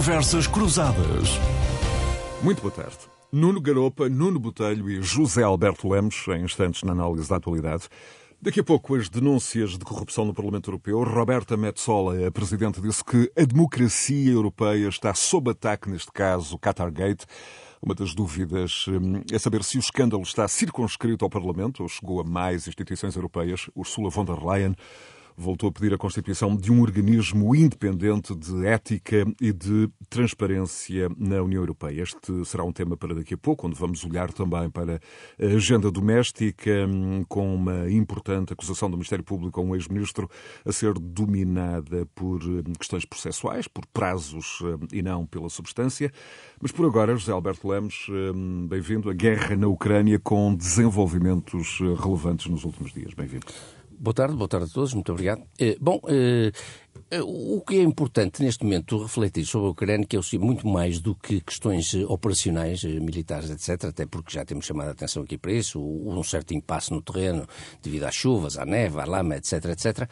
Conversas Cruzadas. Muito boa tarde. Nuno Garopa, Nuno Botelho e José Alberto Lemos, em instantes na análise da atualidade. Daqui a pouco, as denúncias de corrupção no Parlamento Europeu. Roberta Metsola, a Presidente, disse que a democracia europeia está sob ataque, neste caso, Qatargate. Uma das dúvidas hum, é saber se o escândalo está circunscrito ao Parlamento ou chegou a mais instituições europeias. Ursula von der Leyen voltou a pedir a constituição de um organismo independente de ética e de transparência na União Europeia. Este será um tema para daqui a pouco, onde vamos olhar também para a agenda doméstica, hum, com uma importante acusação do Ministério Público a um ex-ministro a ser dominada por hum, questões processuais, por prazos e não pela substância. Mas por agora, José Alberto Lemos, bem-vindo. A guerra na Ucrânia com desenvolvimentos relevantes nos últimos dias. Bem-vindo. Boa tarde, boa tarde a todos, muito obrigado. Eh, bom, eh, o que é importante neste momento refletir sobre a Ucrânia, que é muito mais do que questões eh, operacionais, eh, militares, etc., até porque já temos chamado a atenção aqui para isso, um certo impasse no terreno devido às chuvas, à neve, à lama, etc., etc.,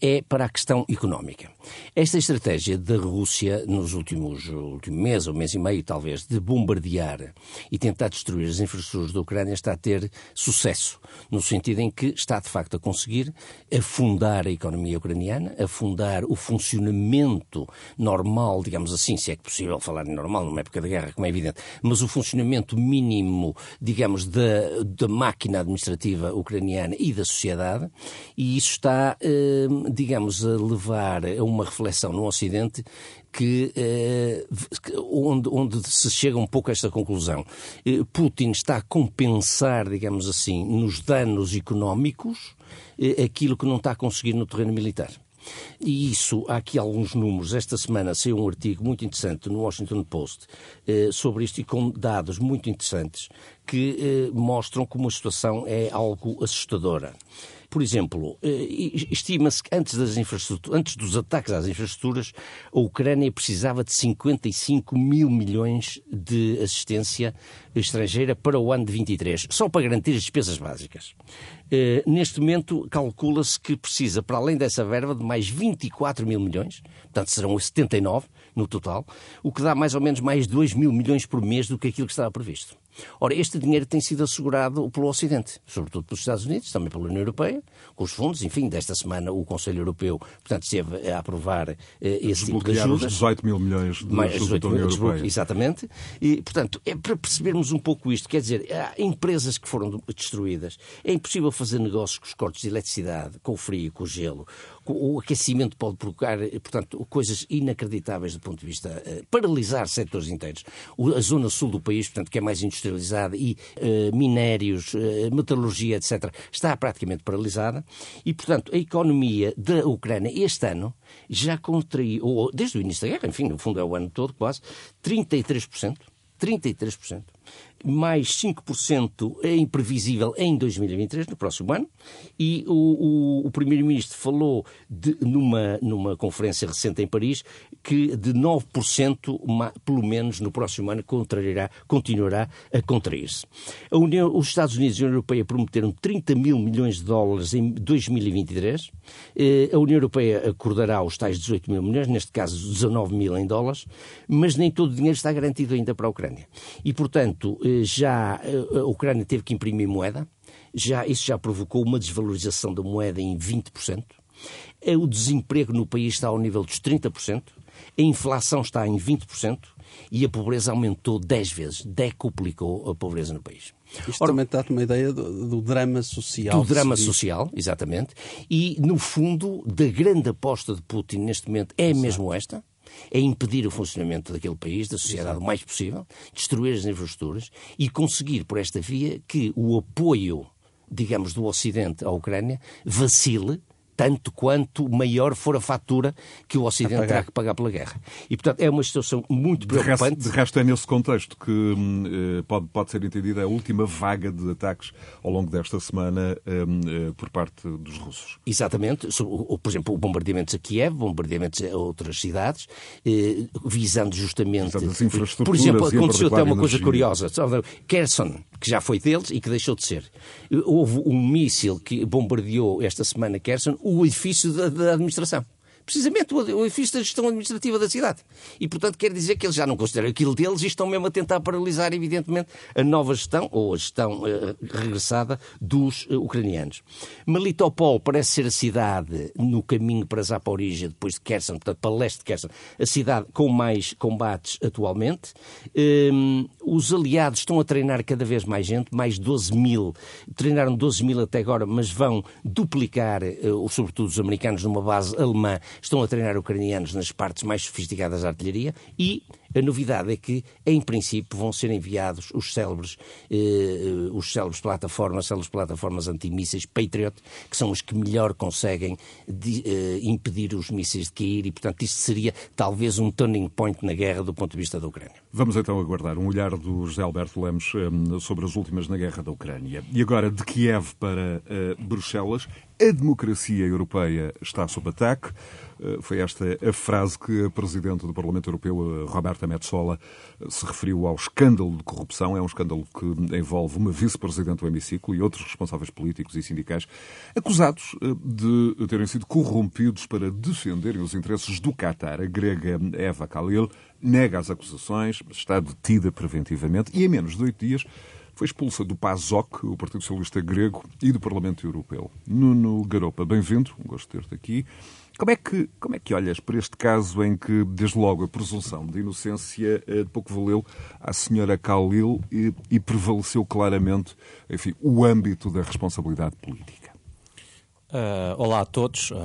é para a questão económica. Esta estratégia da Rússia, nos últimos último mês, ou mês e meio, talvez, de bombardear e tentar destruir as infraestruturas da Ucrânia está a ter sucesso, no sentido em que está, de facto, a conseguir afundar a economia ucraniana, afundar o funcionamento normal, digamos assim, se é que possível falar em normal numa época de guerra, como é evidente, mas o funcionamento mínimo, digamos, da, da máquina administrativa ucraniana e da sociedade, e isso está, eh, digamos, a levar a uma reflexão no Ocidente que, eh, onde, onde, se chega um pouco a esta conclusão. Eh, Putin está a compensar, digamos assim, nos danos económicos, eh, aquilo que não está a conseguir no terreno militar. E isso, há aqui alguns números. Esta semana saiu um artigo muito interessante no Washington Post eh, sobre isto e com dados muito interessantes que eh, mostram como a situação é algo assustadora. Por exemplo, eh, estima-se que antes, das antes dos ataques às infraestruturas, a Ucrânia precisava de 55 mil milhões de assistência estrangeira para o ano de 23, só para garantir as despesas básicas. Eh, neste momento, calcula-se que precisa, para além dessa verba, de mais 24 mil milhões, portanto serão 79 no total, o que dá mais ou menos mais 2 mil milhões por mês do que aquilo que estava previsto. Ora, este dinheiro tem sido assegurado pelo Ocidente, sobretudo pelos Estados Unidos, também pela União Europeia, com os fundos. Enfim, desta semana o Conselho Europeu, portanto, esteve a aprovar eh, esse tipo de ajudas. os 18 mil milhões de mais 18 mil, Europeia. Exatamente. E, portanto, é para percebermos um pouco isto. Quer dizer, há empresas que foram destruídas. É impossível fazer negócios com os cortes de eletricidade, com o frio, com o gelo. O aquecimento pode provocar, portanto, coisas inacreditáveis do ponto de vista uh, paralisar setores inteiros. O, a zona sul do país, portanto, que é mais industrializada e uh, minérios, uh, metalurgia, etc., está praticamente paralisada e, portanto, a economia da Ucrânia este ano já contraiu, desde o início da guerra, enfim, no fundo é o ano todo quase, 33%. 33% mais 5% é imprevisível em 2023, no próximo ano, e o, o, o Primeiro-Ministro falou de, numa, numa conferência recente em Paris que de 9%, pelo menos no próximo ano, contrairá, continuará a contrair-se. Os Estados Unidos e a União Europeia prometeram 30 mil milhões de dólares em 2023, eh, a União Europeia acordará os tais 18 mil milhões, neste caso 19 mil em dólares, mas nem todo o dinheiro está garantido ainda para a Ucrânia. E, portanto, já eh, a Ucrânia teve que imprimir moeda, já, isso já provocou uma desvalorização da moeda em 20%. Eh, o desemprego no país está ao nível dos 30%, a inflação está em 20% e a pobreza aumentou 10 vezes, decuplicou a pobreza no país. Isto Ora, também dá uma ideia do, do, drama social. Do drama social, exatamente. E, no fundo, da grande aposta de Putin neste momento é Exato. mesmo esta é impedir o funcionamento daquele país, da sociedade, o mais possível, destruir as infraestruturas e conseguir, por esta via, que o apoio, digamos, do Ocidente à Ucrânia vacile tanto quanto maior for a fatura que o Ocidente terá que pagar pela guerra. E, portanto, é uma situação muito preocupante. De resto, de resto é nesse contexto que hum, eh, pode, pode ser entendida a última vaga de ataques ao longo desta semana hum, eh, por parte dos russos. Exatamente. Por exemplo, bombardeamentos a Kiev, bombardeamentos a outras cidades, eh, visando justamente... As infraestruturas por exemplo, aconteceu até uma coisa curiosa. Kherson, que já foi deles e que deixou de ser. Houve um míssil que bombardeou esta semana Kherson, o edifício da, da administração. precisamente o edifício da gestão administrativa da cidade. E, portanto, quer dizer que eles já não consideram aquilo deles e estão mesmo a tentar paralisar, evidentemente, a nova gestão ou a gestão uh, regressada dos uh, ucranianos. Melitopol parece ser a cidade no caminho para Zaporizhia, depois de Kherson, portanto, para leste de Kherson, a cidade com mais combates atualmente. Um, os aliados estão a treinar cada vez mais gente, mais 12 mil. Treinaram 12 mil até agora, mas vão duplicar, uh, sobretudo os americanos, numa base alemã, estão a treinar ucranianos nas partes mais sofisticadas da artilharia e a novidade é que, em princípio, vão ser enviados os célebres, eh, os célebres plataformas, célebres plataformas antimísseis Patriot, que são os que melhor conseguem de, eh, impedir os mísseis de cair e, portanto, isto seria talvez um turning point na guerra do ponto de vista da Ucrânia. Vamos então aguardar um olhar do José Alberto Lemos eh, sobre as últimas na guerra da Ucrânia. E agora, de Kiev para eh, Bruxelas, a democracia europeia está sob ataque. Eh, foi esta a frase que a Presidente do Parlamento Europeu, Roberta Metsola, se referiu ao escândalo de corrupção. É um escândalo que envolve uma vice-presidente do hemiciclo e outros responsáveis políticos e sindicais acusados eh, de terem sido corrompidos para defenderem os interesses do Qatar. A grega Eva Khalil nega as acusações, está detida preventivamente e em menos de oito dias foi expulsa do PASOK, o Partido Socialista Grego, e do Parlamento Europeu. Nuno Garopa, bem-vindo, um gosto de ter-te aqui. Como é, que, como é que olhas para este caso em que, desde logo, a presunção de inocência eh, de pouco valeu à senhora Khalil e, e prevaleceu claramente enfim, o âmbito da responsabilidade política? Uh, olá a todos. Uh,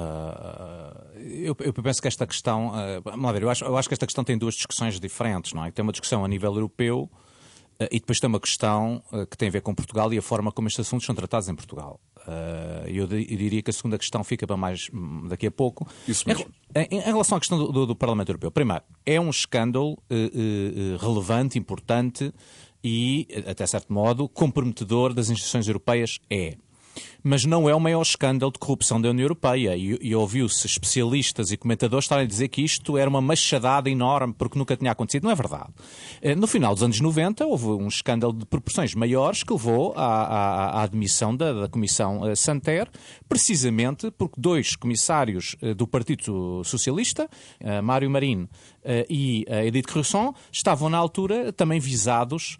eu, eu, penso que esta questão. Uh, vamos lá ver, eu acho, eu acho que esta questão tem duas discussões diferentes, não é? Tem uma discussão a nível europeu e depois tem uma questão que tem a ver com Portugal e a forma como estes assuntos são tratados em Portugal. Eu, diria que a segunda questão fica para mais hum, daqui a pouco. Isso mesmo. Em, em, relação à questão do, do, do, Parlamento Europeu, primeiro, é um escândalo relevante, importante e, até certo modo, comprometedor das instituições europeias? É mas não é o maior escândalo de corrupção da União Europeia. E, e ouviu-se especialistas e comentadores estarem a dizer que isto era uma machadada enorme porque nunca tinha acontecido. Não é verdade. Eh, no final dos anos 90 houve um escândalo de proporções maiores que levou à, à, à admissão da, da Comissão eh, Santer, precisamente porque dois comissários eh, do Partido Socialista, Mário Marinho e Edith Cresson, estavam na altura também visados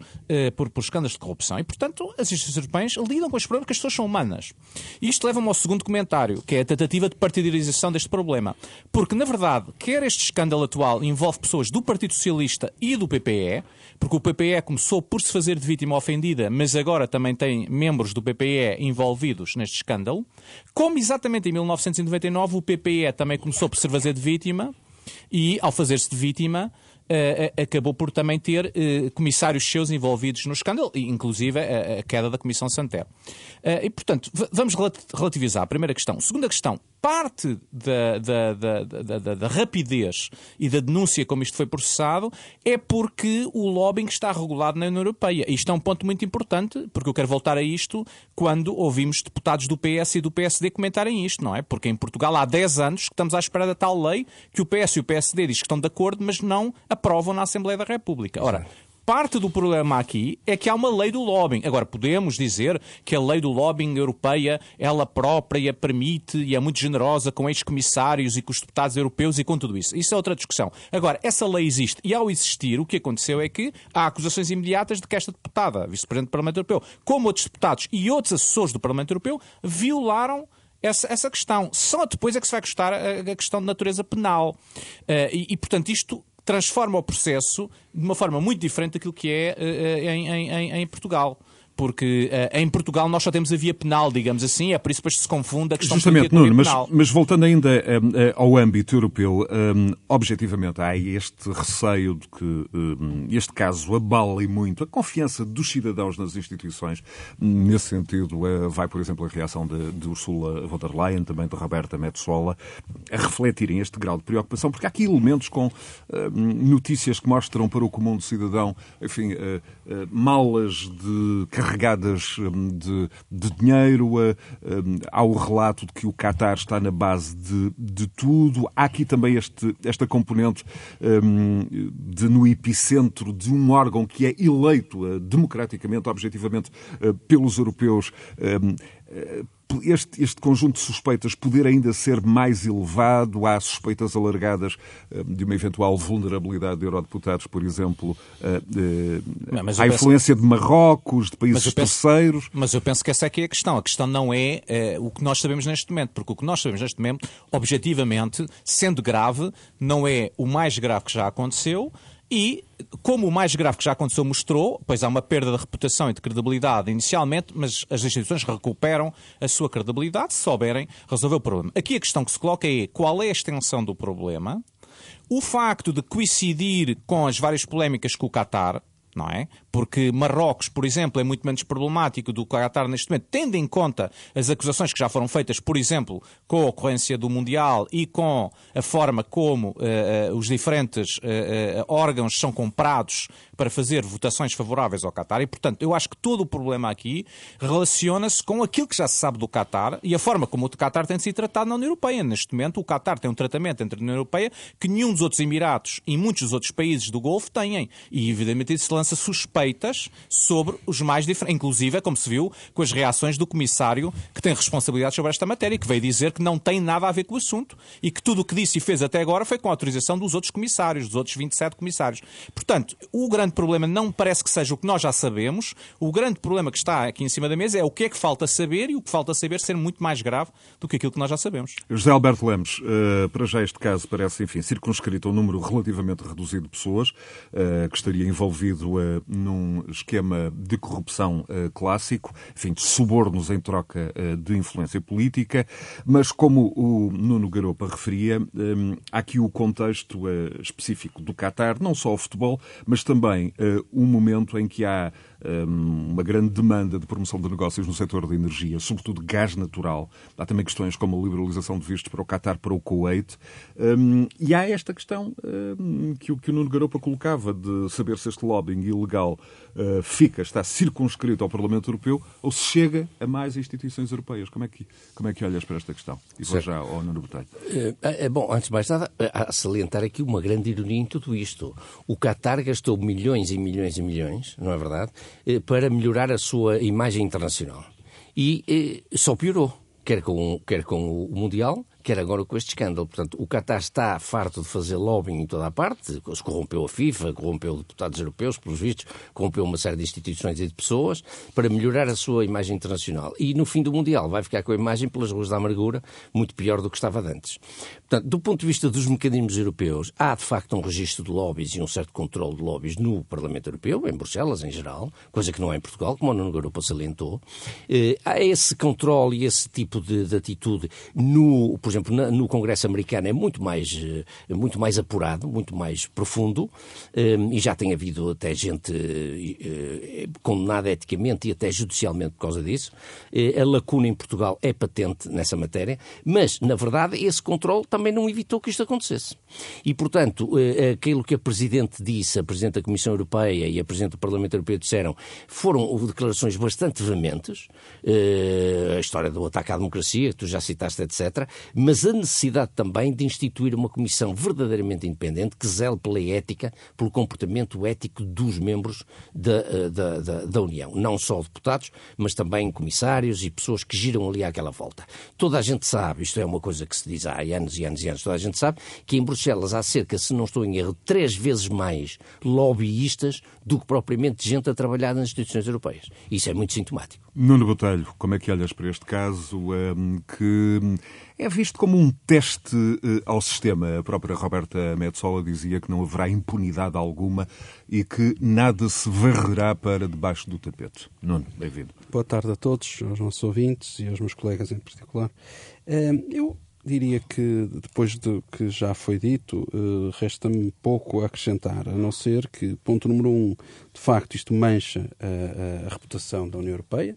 por, por escândalos de corrupção. E, portanto, as instituições europeias lidam com os problemas que as pessoas são humanas. Isto leva-me ao segundo comentário, que é a tentativa de partidarização deste problema. Porque, na verdade, quer este escândalo atual envolve pessoas do Partido Socialista e do PPE, porque o PPE começou por se fazer de vítima ofendida, mas agora também tem membros do PPE envolvidos neste escândalo, como exatamente em 1999 o PPE também começou por se fazer de vítima e, ao fazer-se de vítima, uh, acabou por também ter uh, comissários seus envolvidos no escândalo, inclusive a, a queda da Comissão Santé. Uh, e, portanto, vamos relativizar a primeira questão. Segunda questão, parte da, da, da, da, rapidez e da denúncia como isto foi processado é porque o lobbying está regulado na União Europeia. Isto é um ponto muito importante, porque eu quero voltar a isto quando ouvimos deputados do PS e do PSD comentarem isto, não é? Porque em Portugal há 10 anos que estamos à espera da tal lei que o PS e o PSD diz que estão de acordo, mas não aprovam na Assembleia da República. Ora, Parte do problema aqui é que há uma lei do lobbying. Agora, podemos dizer que a lei do lobbying europeia, ela própria permite e é muito generosa com ex-comissários e com os deputados europeus e com tudo isso. Isso é outra discussão. Agora, essa lei existe e ao existir, o que aconteceu é que há acusações imediatas de que esta deputada, vice-presidente do Parlamento Europeu, como outros deputados e outros assessores do Parlamento Europeu, violaram essa, essa questão. Só depois é que se vai custar a, a questão de natureza penal. Uh, e, e, portanto, isto transforma o processo de uma forma muito diferente daquilo que é uh, em, em, em Portugal porque uh, em Portugal nós só temos a via penal, digamos assim, é por isso que depois se confunde a questão Justamente, Nuno, mas, mas, voltando ainda um, ao âmbito europeu, um, objetivamente há este receio de que um, este caso abale muito a confiança dos cidadãos nas instituições. Nesse sentido, uh, vai, por exemplo, a reação de, de Ursula von der Leyen, também de Roberta Metsola, a refletirem este grau de preocupação, porque há aqui elementos com notícias que mostram para o comum do cidadão, enfim, uh, malas de carregadas hum, de, de dinheiro, hum, há o relato de que o Qatar está na base de, de tudo. Há aqui também este, esta componente hum, de, no epicentro de um órgão que é eleito eh, democraticamente, objetivamente, eh, pelos europeus. Eh, este, este conjunto de suspeitas poder ainda ser mais elevado? Há suspeitas alargadas eh, de uma eventual vulnerabilidade de eurodeputados, por exemplo, eh, não, à influência de Marrocos, de países mas penso, terceiros? Mas eu penso que essa é que é a questão. A questão não é o que nós sabemos neste momento, porque o que nós sabemos neste momento, objetivamente, sendo grave, não é o mais grave que já aconteceu, e, como o mais grave que já aconteceu mostrou, pois há uma perda de reputação e de credibilidade inicialmente, mas as instituições recuperam a sua credibilidade se souberem resolver o problema. Aqui a questão que se coloca é qual é a extensão do problema, o facto de coincidir com as várias polémicas com o Qatar, não é? Porque Marrocos, por exemplo, é muito menos problemático do que o Qatar neste momento, tendo em conta as acusações que já foram feitas, por exemplo, com a ocorrência do Mundial e com a forma como uh, uh, os diferentes uh, órgãos são comprados para fazer votações favoráveis ao Qatar. E, portanto, eu acho que todo o problema aqui relaciona-se com aquilo que já se sabe do Qatar e a forma como o Qatar tem sido tratado na União Europeia. Neste momento, o Qatar tem um tratamento entre a União Europeia que nenhum dos outros Emirados e muitos dos outros países do Golfo têm. E, evidentemente, isso lança suspeitas sobre os mais diferentes, inclusive, como se viu, com as reações do comissário que tem responsabilidade sobre esta matéria, que veio dizer que não tem nada a ver com o assunto e que tudo o que disse e fez até agora foi com a autorização dos outros comissários, dos outros 27 comissários. Portanto, o grande problema não parece que seja o que nós já sabemos, o grande problema que está aqui em cima da mesa é o que é que falta saber e o que falta saber ser muito mais grave do que aquilo que nós já sabemos. José Alberto Lemos, uh, para já este caso parece, enfim, circunscrito a um número relativamente reduzido de pessoas uh, que estaria envolvido uh, num esquema de corrupção uh, clássico, enfim, de subornos em troca uh, de influência política, mas como o Nuno Garopa referia, um, há aqui o contexto uh, específico do Qatar, não só o futebol, mas também um momento em que há uma grande demanda de promoção de negócios no setor da energia, sobretudo gás natural. Há também questões como a liberalização de vistos para o Qatar, para o Kuwait. E há esta questão que o Nuno Garopa colocava de saber se este lobbying ilegal uh, fica, está circunscrito ao Parlamento Europeu ou se chega a mais instituições europeias. Como é que, como é que olhas para esta questão? E vou já ao Nuno Botelho. É, bom, antes de mais nada, a salientar aqui uma grande ironia em tudo isto. O Qatar gastou milhões e milhões e milhões, não é verdade, para melhorar a sua imagem internacional. E só piorou, quer com, quer com o Mundial, quer agora com este escândalo. Portanto, o Qatar está farto de fazer lobbying em toda a parte, se corrompeu a FIFA, corrompeu deputados europeus, pelos vistos, corrompeu uma série de instituições e de pessoas, para melhorar a sua imagem internacional. E no fim do Mundial vai ficar com a imagem pelas ruas da amargura muito pior do que estava antes. Portanto, do ponto de vista dos mecanismos europeus, há de facto um registro de lobbies e um certo controle de lobbies no Parlamento Europeu, em Bruxelas em geral, coisa que não é em Portugal, como a União Europa salientou. Eh, há esse controle e esse tipo de, de atitude no, por exemplo, no Congresso americano é muito mais, eh, muito mais apurado, muito mais profundo, eh, e já tem havido até gente eh, condenada eticamente e até judicialmente por causa disso. A lacuna em Portugal é patente nessa matéria, mas, na verdade, esse controle também não evitou que isto acontecesse. E, portanto, aquilo que a Presidente disse, a Presidente da Comissão Europeia e a Presidente do Parlamento Europeu disseram, foram declarações bastante vehementes, a história do ataque à democracia, que tu já citaste, etc., mas a necessidade também de instituir uma comissão verdadeiramente independente que zele pela ética, pelo comportamento ético dos membros da, eh, da, da, da União. Não só deputados, mas também comissários e pessoas que giram ali àquela volta. Toda a gente sabe, isto é uma coisa que se diz há anos e anos e anos, toda a gente sabe que em Bruxelas há cerca, se não estou em erro, três vezes mais lobbyistas do que propriamente gente a trabalhar nas instituições europeias. Isso é muito sintomático. Nuno Botelho, como é que olhas para este caso um, que é visto como um teste uh, ao sistema? A própria Roberta Metsola dizia que não haverá impunidade alguma e que nada se varrerá para debaixo do tapete. Nuno, bem-vindo. Boa tarde a todos, aos nossos ouvintes e aos meus colegas em particular. Uh, eu diria que, depois do que já foi dito, uh, resta-me pouco a acrescentar, a não ser que, ponto número um, de facto, isto mancha a, a reputação da União Europeia,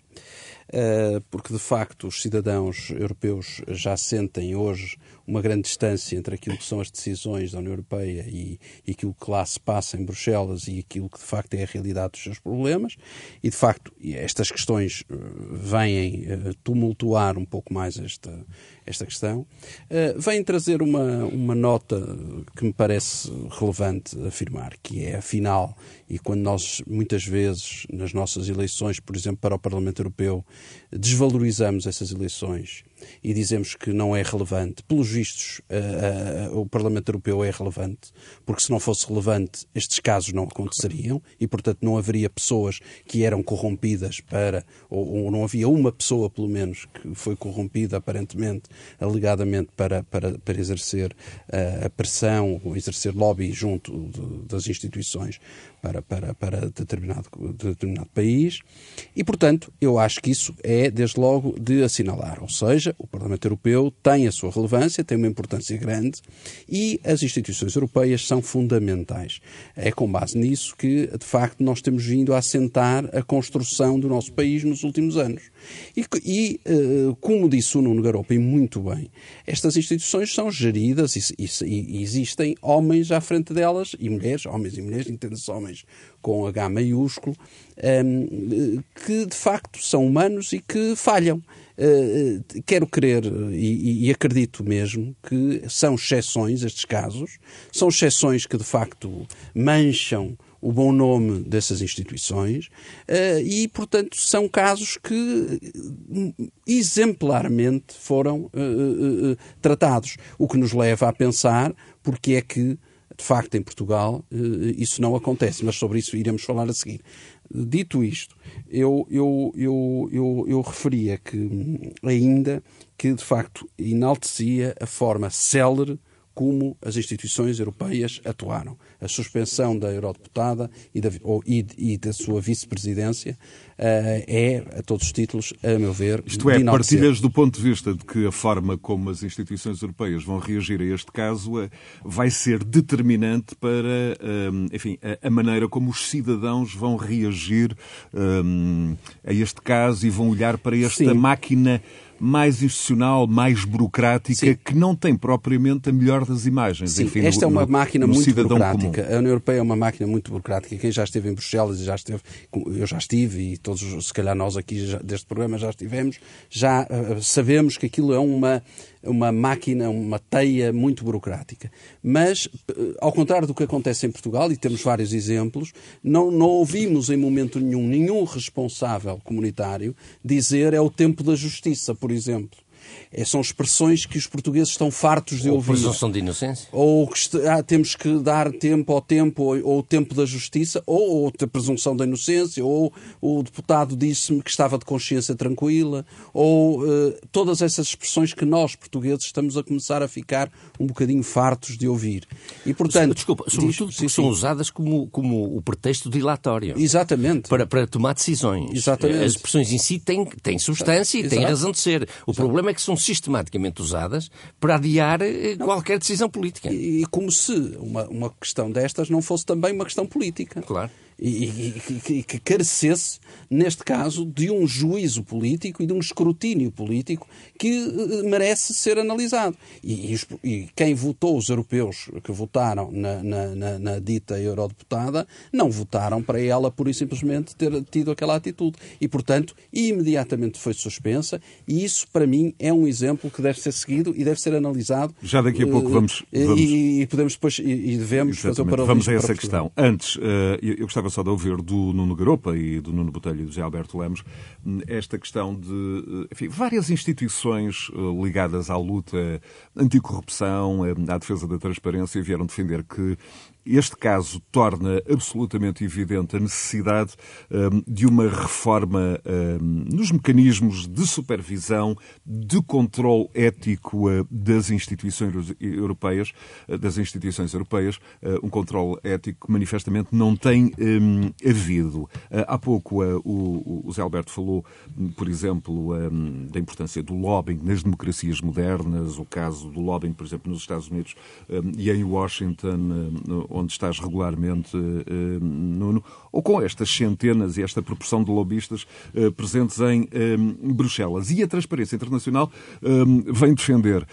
uh, porque, de facto, os cidadãos europeus já sentem hoje uma grande distância entre aquilo que são as decisões da União Europeia e, e aquilo que lá se passa em Bruxelas e aquilo que de facto é a realidade dos seus problemas. E de facto, estas questões eh, vêm tumultuar um pouco mais esta, esta questão. Uh, vêm trazer uma, uma nota que me parece relevante afirmar, que é, afinal, e quando nós, muitas vezes, nas nossas eleições, por exemplo, para o Parlamento Europeu, desvalorizamos essas eleições e dizemos que não é relevante. Pelos vistos, uh, uh, o Parlamento Europeu é relevante, porque se não fosse relevante, estes casos não aconteceriam e, portanto, não haveria pessoas que eram corrompidas para, ou, ou não havia uma pessoa, pelo menos, que foi corrompida, aparentemente, alegadamente, para, para, para exercer uh, a pressão, ou exercer lobby junto de, das instituições para, para, para determinado, determinado país. E, portanto, eu acho que isso é, desde logo, de assinalar. Ou seja, o Parlamento Europeu tem a sua relevância, tem uma importância grande e as instituições europeias são fundamentais. É com base nisso que, de facto, nós temos vindo a assentar a construção do nosso país nos últimos anos. E, e eh, como disse o Nuno Garopa, e muito bem, estas instituições são geridas e, e, e existem homens à frente delas, e mulheres, homens e mulheres, entende-se homens com H maiúsculo, um, que de facto são humanos e que falham. Uh, quero crer e, e, acredito mesmo que são exceções estes casos, são exceções que de facto mancham o bom nome dessas instituições uh, e, portanto, são casos que exemplarmente foram uh, tratados, o que nos leva a pensar porque é que de facto, em Portugal, isso não acontece, mas sobre isso iremos falar a seguir. Dito isto, eu, eu, eu, eu, eu referia que ainda que, de facto, enaltecia a forma célere como as instituições europeias atuaram. A suspensão da eurodeputada e da, ou, e, e da sua vice-presidência uh, é, a todos os títulos, a meu ver, Isto é, partilhas do ponto de vista de que a forma como as instituições europeias vão reagir a este caso uh, vai ser determinante para, um, eh, enfim, a, a, maneira como os cidadãos vão reagir um, a este caso e vão olhar para esta Sim. máquina mais institucional, mais burocrática, Sim. que não tem propriamente a melhor das imagens. Sim, Enfim, esta no, é uma máquina muito burocrática. Comum. A União Europeia é uma máquina muito burocrática. Quem já esteve em Bruxelas e já esteve, eu já estive, e todos, se calhar nós aqui já, deste programa já estivemos, já uh, sabemos que aquilo é uma uma máquina, uma teia muito burocrática. Mas, eh, ao contrário do que acontece em Portugal, e temos vários exemplos, não, não ouvimos em momento nenhum nenhum responsável comunitário dizer é o tempo da justiça, por exemplo. É, são expressões que os portugueses estão fartos de ou ouvir. Ou presunção de inocência. Ou que ah, temos que dar tempo ao tempo, ou, o tempo da justiça, ou, ou a presunção da inocência, ou o deputado disse-me que estava de consciência tranquila, ou uh, todas essas expressões que nós, portugueses, estamos a começar a ficar um bocadinho fartos de ouvir. E, portanto, Desculpa, sobretudo porque são usadas como, como o pretexto dilatório. Exatamente. Para, para tomar decisões. Exatamente. As expressões em si têm, têm substância e têm razão de ser. O Exato. problema é que são sistematicamente usadas para adiar eh, não. qualquer decisão política. E, e como se uma, uma questão destas não fosse também uma questão política. Claro e, e, que carecesse, neste caso, de um juízo político e de um escrutínio político que eh, merece ser analisado. E, e quem votou, os europeus que votaram na, na, na, na, dita eurodeputada, não votaram para ela e simplesmente ter tido aquela atitude. E, portanto, imediatamente foi suspensa, e isso, para mim, é um exemplo que deve ser seguido e deve ser analisado. Já daqui a pouco vamos. Eh, vamos... E, podemos depois, e, devemos Exatamente. fazer o paralelo. Vamos a essa questão. Antes, eh, eu gostava de ouvir do Nuno Garopa e do Nuno Botelho e do José Alberto Lemos esta questão de enfim, várias instituições eh, ligadas à luta anticorrupção, eh, à defesa da transparência, vieram defender que este caso torna absolutamente evidente a necessidade um, de uma reforma um, nos mecanismos de supervisão, de controle ético uh, das instituições europeias, uh, das instituições europeias, uh, um controle ético que manifestamente não tem um, havido. há pouco o, o Zé Alberto falou, por exemplo, da importância do lobbying nas democracias modernas, o caso do lobbying, por exemplo, nos Estados Unidos e em Washington, onde estás regularmente, eh, Nuno, ou com estas centenas e esta proporção de lobistas eh, presentes em eh, Bruxelas. E a Transparência Internacional vem defender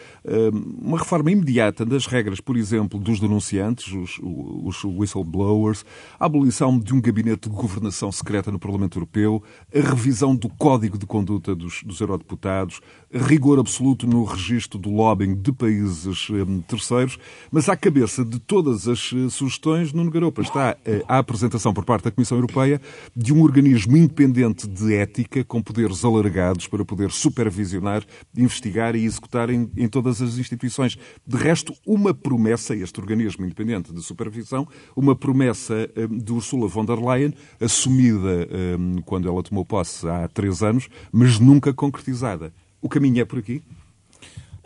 uma reforma imediata das regras, por exemplo, dos denunciantes, os, os whistleblowers, a abolição de um gabinete de governação secreta no Parlamento Europeu, a revisão do Código de Conduta dos, dos eurodeputados, rigor absoluto no registro do lobbying de países terceiros, mas à cabeça de todas as uh, sugestões. Nuno Garopa está uh, à apresentação por parte da Comissão Europeia de um organismo independente de ética com poderes alargados para poder supervisionar, investigar e executar em, em todas as instituições. De resto, uma promessa, este organismo independente de supervisão, uma promessa de Ursula von der Leyen, assumida quando ela tomou posse há três anos, mas nunca concretizada. O caminho é por aqui?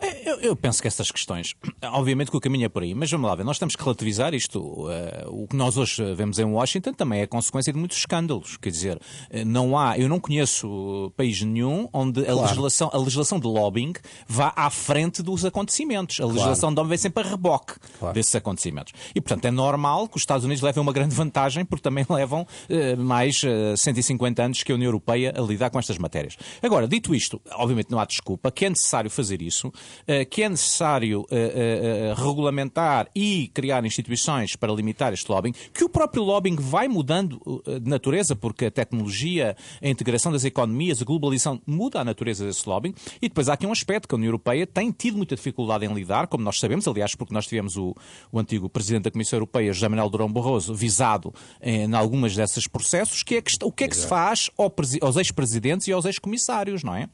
É, eu, eu, penso que essas questões, obviamente que o caminho é por aí, mas vamos lá ver, nós temos que relativizar isto. Uh, o que nós hoje vemos em Washington também é consequência de muitos escândalos. Quer dizer, eh, não há, eu não conheço país nenhum onde claro. a, legislação, a legislação de lobbying vá à frente dos acontecimentos. A legislação claro. de lobbying vem sempre a reboque claro. desses acontecimentos. E, portanto, é normal que os Estados Unidos levem uma grande vantagem, porque também levam uh, mais uh, 150 anos que a União Europeia a lidar com estas matérias. Agora, dito isto, obviamente não há desculpa, que é necessário fazer isso. Eh, que é necessário eh, eh, regulamentar e criar instituições para limitar este lobbying, que o próprio lobbying vai mudando de natureza, porque a tecnologia, a integração das economias, a globalização muda a natureza desse lobbying. E depois há aqui um aspecto que a União Europeia tem tido muita dificuldade em lidar, como nós sabemos, aliás, porque nós tivemos o, o antigo Presidente da Comissão Europeia, José Manuel Durão Barroso, visado em algumas desses processos, que é que, o que é que se faz aos ex-presidentes e aos ex-comissários, não é?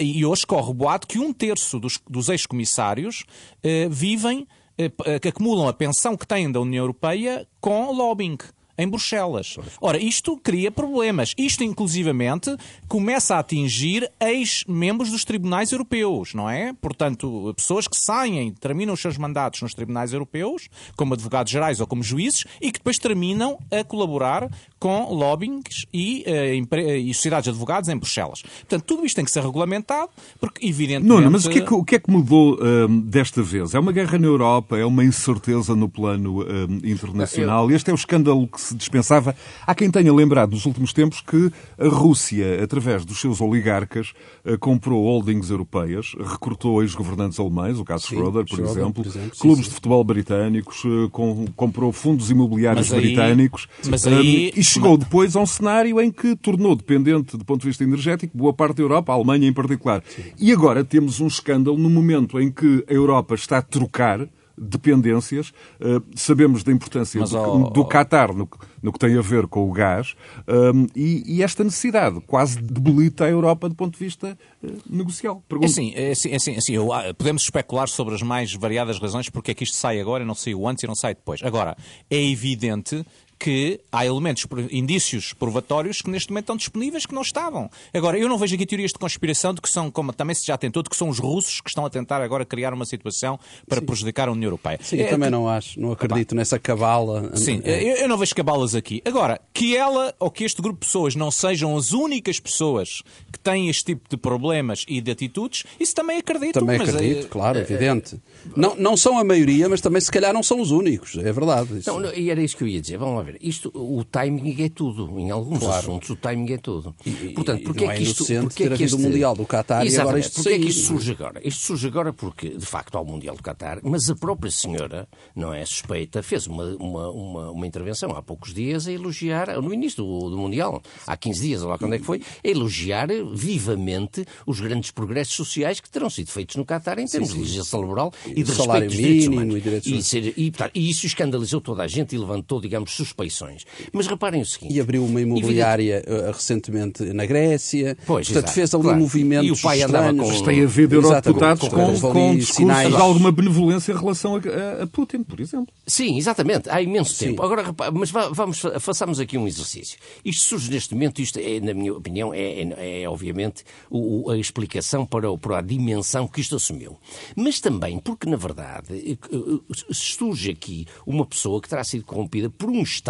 E hoje corre o boato que um terço dos dos ex-comissários eh, vivem, eh, que acumulam a pensão que têm da União Europeia com lobbying em Bruxelas. Ora, isto cria problemas. Isto, inclusivamente, começa a atingir ex-membros dos tribunais europeus, não é? Portanto, pessoas que saem, terminam os seus mandatos nos tribunais europeus, como advogados gerais ou como juízes, e que depois terminam a colaborar com lobbyings e, uh, e sociedades de advogados em Bruxelas. Portanto, tudo isto tem que ser regulamentado, porque, evidentemente... Nuno, mas o que é que, o que, é que mudou uh, desta vez? É uma guerra na Europa? É uma incerteza no plano uh, internacional? Eu... Este é o escândalo que se dispensava. Há quem tenha lembrado nos últimos tempos que a Rússia, através dos seus oligarcas, eh, comprou holdings europeias, recrutou ex-governantes alemães, o caso sim, Schroeder, por, Schroeder, exemplo, por exemplo, clubes sim, de futebol britânicos, eh, com, comprou fundos imobiliários mas britânicos mas aí, e chegou depois a um cenário em que tornou dependente, do ponto de vista energético, boa parte da Europa, a Alemanha em particular. Sim. E agora temos um escândalo no momento em que a Europa está a trocar dependências. Uh, sabemos da importância Mas, do, oh, do Qatar no, no, que tem a ver com o gás um, e, e, esta necessidade quase debilita a Europa do ponto de vista uh, negocial. É assim, é assim, é assim, assim eu, ah, podemos especular sobre as mais variadas razões porque é que isto sai agora e não saiu antes e não sai depois. Agora, é evidente que há elementos, indícios provatórios que neste momento estão disponíveis que não estavam. Agora, eu não vejo aqui teorias de conspiração de que são, como também se já tentou, de que são os russos que estão a tentar agora criar uma situação para Sim. prejudicar a União Europeia. Sim, eu é, também que... não acho, não acredito nessa cabala. Sim, é. eu, eu, não vejo cabalas aqui. Agora, que ela ou que este grupo de pessoas não sejam as únicas pessoas que têm este tipo de problemas e de atitudes, isso também acredito. Também mas, acredito, é, claro, é, evidente. Não, não são a maioria, mas também se calhar não são os únicos, é verdade. Não, não, e era isso que eu ia dizer. Vamos lá ver. Isto, o timing é tudo. Em alguns claro. assuntos, o timing é tudo. E, Portanto, porque é, é que isto. Porque é que este... Mundial do Qatar Exatamente. e agora isto Porquê é que isto surge agora? Isto surge agora porque, de facto, há o Mundial do Qatar, mas a própria senhora, não é suspeita, fez uma, uma, uma, uma intervenção há poucos dias a elogiar, no início do, do Mundial, há 15 dias, lá quando é que foi, a elogiar vivamente os grandes progressos sociais que terão sido feitos no Qatar em termos sim, sim. de legislação laboral e, de respeito dos direitos humanos. E, direitos e, ser, e, portanto, e isso escandalizou toda a gente e levantou, digamos, suspeições. Mas reparem o seguinte. E abriu uma imobiliária Evidente... Eh, recentemente na Grécia. Pois, Portanto, exato, fez ali claro. movimentos. E o pai andava com. Mas tem havido eurodeputados com, com, com discursos sinais. de alguma benevolência em relação a, a, Putin, por exemplo. Sim, exatamente. Há imenso Sim. tempo. Agora, mas vamos, façamos aqui um exercício. Isto surge neste momento, isto é, na minha opinião, é, é, é obviamente o, a explicação para, para a dimensão que isto assumiu. Mas também porque, na verdade, eh, eh, surge aqui uma pessoa que terá sido corrompida por um Estado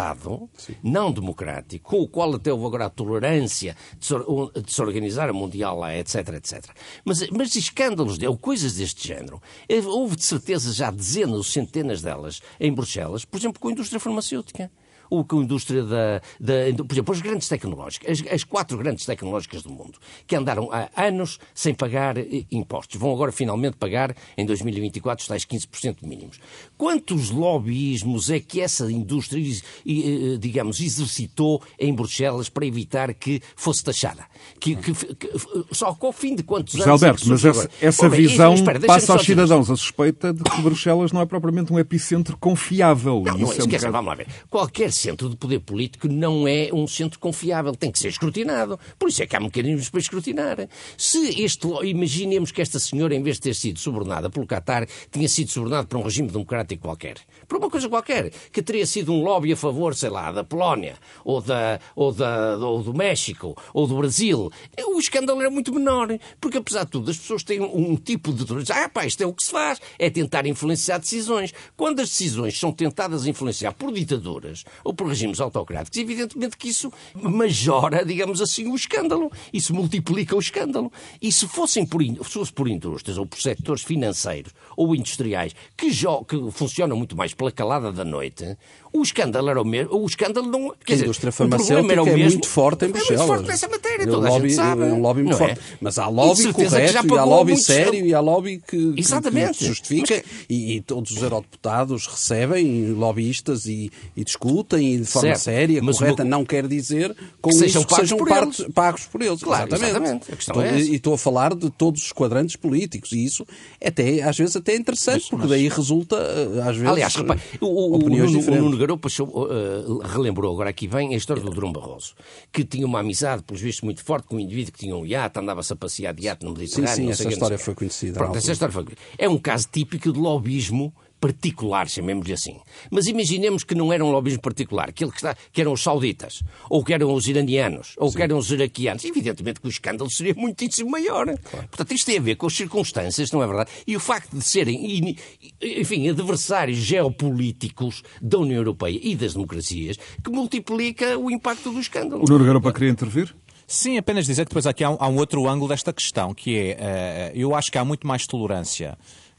Sim. não democrático, com o qual até houve agora a tolerância de se, organizar a Mundial lá, etc, etc. Mas, mas escândalos, ou coisas deste género, eh, houve de certeza já dezenas ou centenas delas em Bruxelas, por exemplo, com a indústria farmacêutica ou com a indústria da, da por exemplo, as grandes tecnológicas, as, as, quatro grandes tecnológicas do mundo, que andaram há anos sem pagar eh, impostos, vão agora finalmente pagar em 2024 os tais 15% mínimos. Quantos lobbyismos é que essa indústria, eh, digamos, exercitou em Bruxelas para evitar que fosse taxada? Que, que, que só com o fim de quantos José anos... É Alberto, mas essa, essa visão espera, passa aos cidadãos a suspeita de que Bruxelas não é propriamente um epicentro confiável. Não, não é, é um vamos lá ver. Qualquer centro de poder político não é um centro confiável, tem que ser escrutinado. Por isso é que há mecanismos para escrutinar. Se este, imaginemos que esta senhora, em vez de ter sido subornada pelo Qatar, tinha sido subornada por um regime democrático qualquer. Por uma coisa qualquer, que teria sido um lobby a favor, sei lá, da Polónia, ou, da, ou, da, ou do México, ou do Brasil, o escândalo era muito menor. Porque, apesar de tudo, as pessoas têm um tipo de... Ah, pá, isto é o que se faz, é tentar influenciar decisões. Quando as decisões são tentadas influenciar por ditaduras ou por regimes autocráticos, evidentemente que isso majora, digamos assim, o escândalo. Isso multiplica o escândalo. E se fossem por, se fosse por indústrias ou por setores financeiros ou industriais que, que funcionam muito mais pela calada da noite, o escândalo era o mesmo. O escândalo não. Quer a indústria farmacêutica era o mesmo, é muito forte em Bruxelas. É muito forte nessa matéria, toda lobby, a gente sabe. É um lobby muito forte. É? Mas há lobby correto, e há lobby sério, e há lobby que, Exatamente. que justifica. Mas... E, e, todos os eurodeputados recebem lobbyistas e, e discutem e de forma certo. séria, mas correta, não quer dizer com que sejam, pagos, sejam por pagos, pagos, por eles. Claro, exatamente. exatamente. É estou, e estou a falar de todos os quadrantes políticos. E isso até, às vezes até é interessante, mas, porque mas... daí resulta, eh, às vezes, Aliás, repare, o, o, opiniões o, diferentes. Uh, relembrou agora aqui vem a história do Durão Barroso, que tinha uma amizade, pelos vistos, muito forte com um indivíduo que tinha um iate, andava-se a passear de iate no Mediterrâneo. Sim, sim, essa história foi conhecida. Pronto, essa história foi É um caso típico de lobismo particular, chamemos-lhe assim. Mas imaginemos que não era um lobismo particular, que, que, está, que eram os sauditas, ou que eram os iranianos, ou Sim. que eram os iraquianos. Evidentemente que o escândalo seria muitíssimo maior. Claro. Portanto, isto tem a ver com as circunstâncias, não é verdade? E o facto de serem, enfim, adversários geopolíticos da União Europeia e das democracias, que multiplica o impacto do escândalo. O Nuno Europa queria intervir? Sim, apenas dizer que depois aqui há um, há um outro ângulo desta questão, que é, uh, eu acho que há muito mais tolerância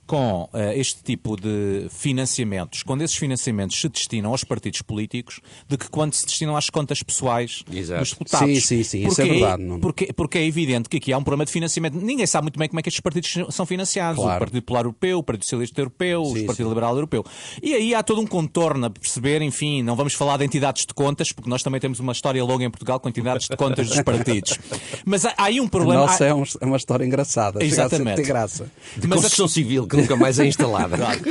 com uh, este tipo de financiamentos, quando esses financiamentos se destinam aos partidos políticos, de que quando se destinam às contas pessoais Exato. dos deputados. Sim, sim, sim, porque isso é verdade. Não... Porque, porque é evidente que aqui há um problema de financiamento. Ninguém sabe muito bem como é que estes partidos são financiados. Claro. O Partido Popular Europeu, o Partido Socialista Europeu, sim, o Partido sim. Liberal Europeu. E aí há todo um contorno a perceber, enfim, não vamos falar de entidades de contas, porque nós também temos uma história longa em Portugal com entidades de contas dos partidos. Mas há, há aí um problema. Nossa, há... é, um, é, uma história engraçada. Exatamente. Graça. De Mas construção a... civil, que nunca mais é instalada. Claro.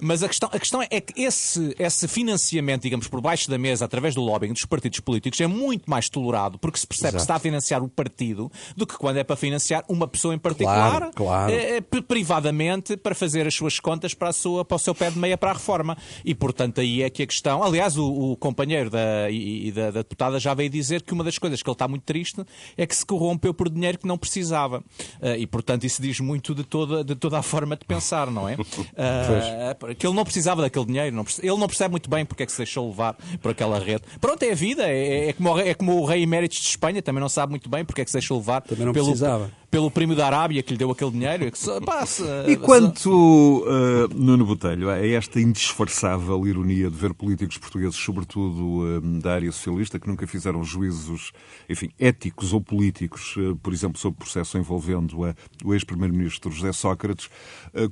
Mas a questão, a questão é que esse, esse financiamento, digamos, por baixo da mesa, através do lobbying dos partidos políticos, é muito mais tolerado, porque se percebe Exato. que está a financiar o partido do que quando é para financiar uma pessoa em particular, claro, claro. Eh, privadamente, para fazer as suas contas para, a sua, para o seu pé de meia para a reforma. E, portanto, aí é que a questão. Aliás, o, o companheiro da, e, da, da, deputada já veio dizer que uma das coisas que ele está muito triste é que se corrompeu por dinheiro que não precisava. Uh, e, portanto, isso diz muito de toda, de toda a forma de pensar, não é? Uh, que ele não precisava daquele dinheiro, não ele não percebe muito bem porque é que se deixou levar por aquela rede. Pronto, é a vida, é, é, como, é como o rei emérito de Espanha, também não sabe muito bem porque é que se deixou levar pelo, precisava. Pelo primo da Arábia que lhe deu aquele dinheiro. É que, passa, e quanto, uh, Nuno Botelho, a esta indisfarçável ironia de ver políticos portugueses, sobretudo uh, da área socialista, que nunca fizeram juízos, enfim, éticos ou políticos, uh, por exemplo, sobre o processo envolvendo o ex-primeiro-ministro José Sócrates,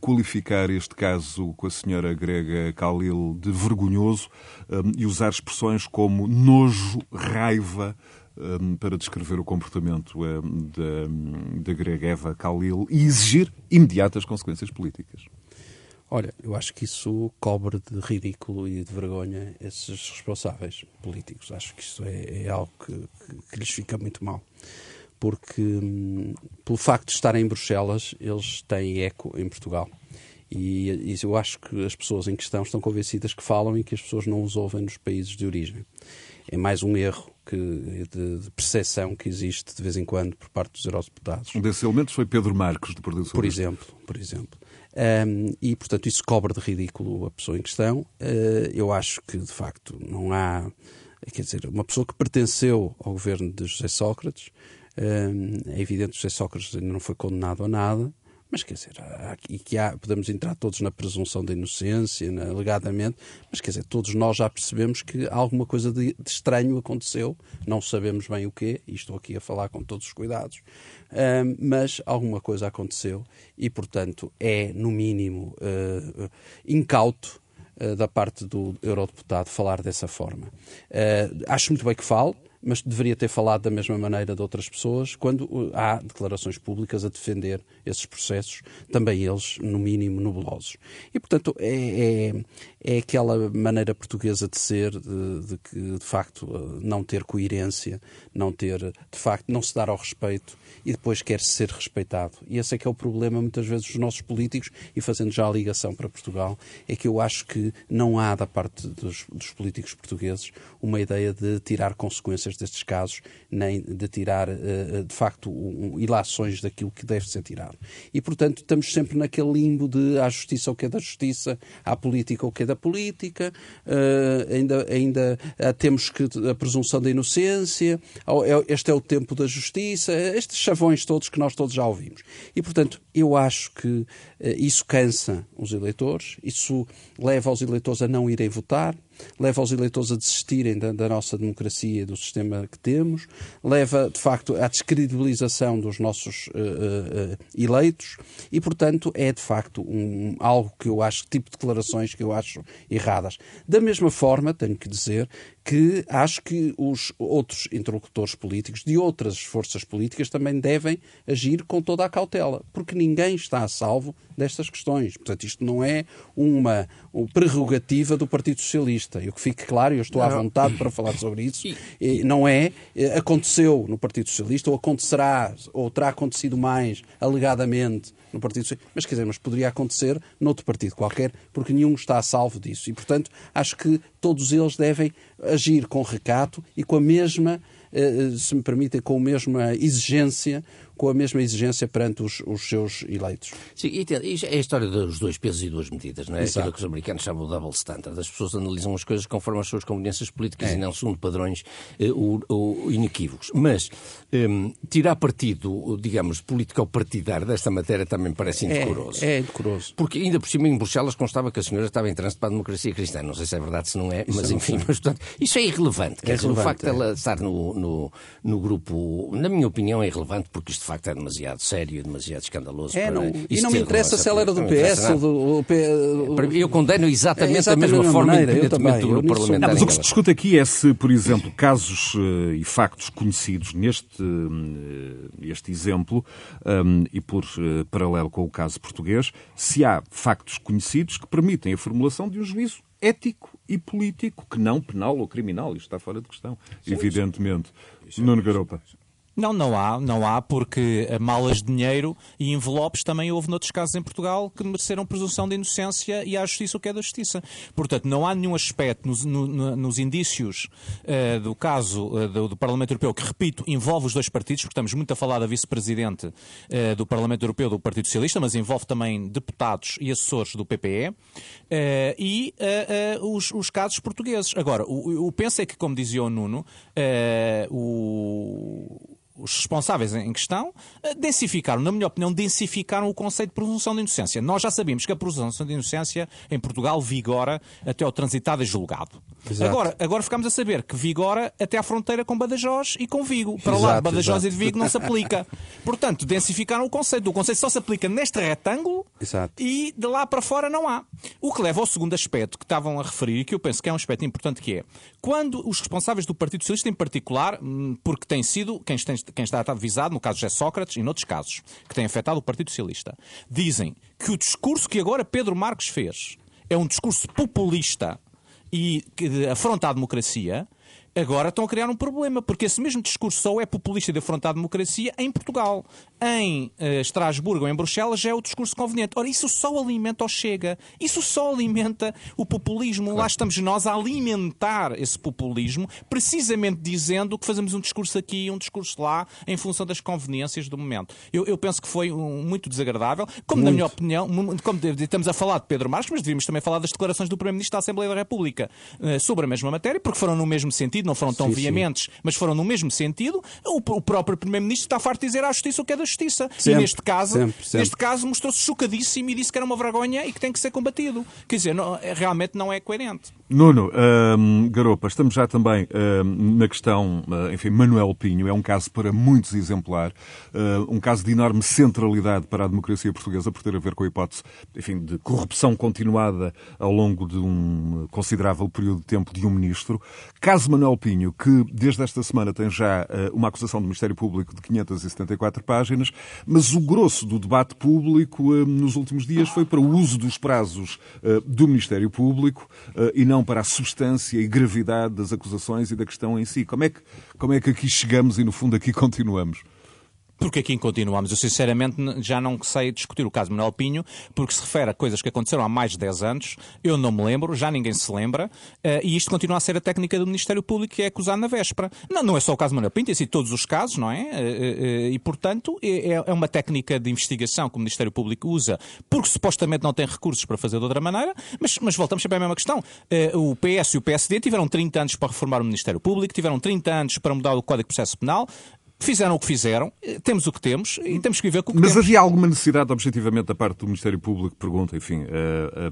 qualificar este caso com a senhora grega Khalil de vergonhoso e usar expressões como nojo, raiva, um, para descrever o comportamento um, da, da grega Eva Khalil e exigir imediatas consequências políticas. Olha, eu acho que isso cobre de ridículo e de vergonha esses responsáveis políticos. Acho que isso é, é algo que, que, que, lhes fica muito mal. Porque, hum, pelo facto de estarem em Bruxelas, eles têm eco em Portugal. E, e eu acho que as pessoas em questão estão convencidas que falam e que as pessoas não os ouvem nos países de origem. É mais um erro que, de, de percepção que existe de vez em quando por parte dos eurodeputados. Um desses elementos foi Pedro Marques, do Partido Por exemplo, por exemplo. Um, e, portanto, isso cobre de ridículo a pessoa em questão. Uh, eu acho que, de facto, não há... Quer dizer, uma pessoa que pertenceu ao governo de José Sócrates, um, é evidente que José Sócrates ainda não foi condenado a nada, Mas quer dizer, e que há, podemos entrar todos na presunção da inocência, na, alegadamente, mas quer dizer, todos nós já percebemos que alguma coisa de, de estranho aconteceu, não sabemos bem o quê, e estou aqui a falar com todos os cuidados, uh, mas alguma coisa aconteceu e, portanto, é, no mínimo, uh, incauto uh, da parte do eurodeputado falar dessa forma. acho muito bem que fale, mas deveria ter falado da mesma maneira de outras pessoas quando uh, há declarações públicas a defender esses processos, também eles, no mínimo, nebulosos. E, portanto, é, é, é aquela maneira portuguesa de ser, de, que, de facto, uh, não ter coerência, não ter, de facto, não se dar ao respeito e depois quer -se ser respeitado. E esse é que é o problema, muitas vezes, dos nossos políticos, e fazendo já a ligação para Portugal, é que eu acho que não há, da parte dos, dos políticos portugueses, uma ideia de tirar consequências destes casos, nem de tirar, eh, eh, de facto, ilações daquilo que deve ser tirado. E, portanto, estamos sempre naquele limbo de há justiça o que é da justiça, há política o que é da política, uh, ainda, ainda temos que a presunção da inocência, é, este é o tempo da justiça, estes chavões todos que nós todos já ouvimos. E, portanto, eu acho que isso cansa os eleitores, isso leva os eleitores a não irem votar, leva os eleitores a desistirem da, da, nossa democracia e do sistema que temos, leva, de facto, à descredibilização dos nossos uh, uh, eleitos e, portanto, é, de facto, um, algo que eu acho, tipo de declarações que eu acho erradas. Da mesma forma, tenho que dizer que acho que os outros interlocutores políticos de outras forças políticas também devem agir com toda a cautela, porque ninguém está a salvo destas questões. Portanto, isto não é uma, uma prerrogativa do Partido Socialista. E o que fique claro, eu estou à vontade para falar sobre isso, não é aconteceu no Partido Socialista, ou acontecerá, ou terá acontecido mais, alegadamente, no Partido Socialista, mas quer dizer, mas poderia acontecer noutro partido qualquer, porque nenhum está a salvo disso. E, portanto, acho que todos eles devem agir com recato e com a mesma, eh, se me permitem, com a mesma exigência com a mesma exigência perante os, os seus eleitos. Sim, e é a história dos dois pesos e duas medidas, não é? Exato. Aquilo que os americanos chamam de double standard. As pessoas analisam as coisas conforme as suas conveniências políticas é. e não segundo padrões uh, inequívocos. Mas um, tirar partido, digamos, político-partidário desta matéria também parece é, indecoroso. É, é indecoroso. Porque ainda por cima em Bruxelas constava que a senhora estava em trânsito para a democracia cristã. Não sei se é verdade, se não é, mas enfim, mas, portanto, isso é irrelevante. É dizer, o facto de ela é. estar no, no, no grupo, na minha opinião, é irrelevante porque isto facto é demasiado sério, demasiado escandaloso. É, não, e não me interessa se ela era do PS ou do. Eu condeno exatamente, é exatamente da mesma forma, maneira, independentemente do grupo parlamentar. mas o que se discute aqui é se, por exemplo, casos uh, e factos conhecidos neste uh, este exemplo, um, e por uh, paralelo com o caso português, se há factos conhecidos que permitem a formulação de um juízo ético e político, que não penal ou criminal. Isto está fora de questão, sim, evidentemente. Sim. Nuno Garopa. Não, não há, não há, porque malas de dinheiro e envelopes também houve noutros casos em Portugal que mereceram presunção de inocência e à justiça o que é da justiça. Portanto, não há nenhum aspecto nos, no, nos indícios uh, do caso uh, do, do, Parlamento Europeu, que, repito, envolve os dois partidos, porque estamos muito a falar da vice-presidente uh, do Parlamento Europeu do Partido Socialista, mas envolve também deputados e assessores do PPE, e os, os, casos portugueses. Agora, o, o penso é que, como dizia o Nuno, o os responsáveis em questão eh, densificaram, na minha opinião, densificaram o conceito de presunção de inocência. Nós já sabíamos que a presunção de inocência em Portugal vigora até ao transitado e julgado. Exato. Agora, agora ficamos a saber que vigora até à fronteira com Badajoz e com Vigo. Para lá de Badajoz exato. e de Vigo não se aplica. Portanto, densificaram o conceito. O conceito só se aplica neste retângulo exato. e de lá para fora não há. O que leva ao segundo aspecto que estavam a referir e que eu penso que é um aspecto importante que é quando os responsáveis do Partido Socialista em particular, hum, porque tem sido quem tem quem está avisado, no caso de Sócrates e noutros casos, que têm afetado o Partido Socialista, dizem que o discurso que agora Pedro Marques fez é um discurso populista e que afronta a democracia, agora estão a criar um problema, porque esse mesmo discurso só é populista de afrontar a democracia em Portugal. Em uh, Estrasburgo ou em Bruxelas já é o discurso conveniente. Ora, isso só alimenta o Chega. Isso só alimenta o populismo. Claro. Lá estamos nós a alimentar esse populismo, precisamente dizendo que fazemos um discurso aqui e um discurso lá, em função das conveniências do momento. Eu, eu penso que foi um, muito desagradável, como muito. na minha opinião, como estamos a falar de Pedro Marques, mas devíamos também falar das declarações do Primeiro-Ministro da Assembleia da República uh, sobre a mesma matéria, porque foram no mesmo sentido, não foram tão Sim, veementes, sim. mas foram no mesmo sentido. O, o próprio Primeiro-Ministro está farto de dizer à Justiça o que é da Justiça. Sempre, e neste caso, sempre, sempre. neste caso mostrou-se chocadíssimo e disse que era uma vergonha e que tem que ser combatido. Quer dizer, não, realmente não é coerente. Nuno, um, Garopa, estamos já também na questão, uh, enfim, Manuel Pinho é um caso para muitos exemplar, uh, um caso de enorme centralidade para a democracia portuguesa por ter a ver com a hipótese, enfim, de corrupção continuada ao longo de um considerável período de tempo de um ministro. Caso Manuel Pinho, que desde esta semana tem já uh, uma acusação do Ministério Público de 574 páginas, mas o grosso do debate público nos últimos dias foi para o uso dos prazos do Ministério Público e não para a substância e gravidade das acusações e da questão em si. Como é que, como é que aqui chegamos e, no fundo, aqui continuamos? Porque aqui continuamos. Eu, sinceramente, já não sei discutir o caso Manuel Pinho, porque se refere a coisas que aconteceram há mais de 10 anos. Eu não me lembro, já ninguém se lembra. Eh, e isto continua a ser a técnica do Ministério Público que é acusado na véspera. Não, não é só o caso Manuel Pinho, tem sido todos os casos, não é? Eh, eh, e, portanto, é, é uma técnica de investigação que o Ministério Público usa, porque supostamente não tem recursos para fazer de outra maneira. Mas, mas voltamos sempre à mesma questão. O PS e o PSD tiveram 30 anos para reformar o Ministério Público, tiveram 30 anos para mudar o Código de Processo Penal, fizeram o que fizeram, temos o que temos e temos que viver com o que Mas temos. havia alguma necessidade, objetivamente, da parte do Ministério Público, pergunta, enfim, uh,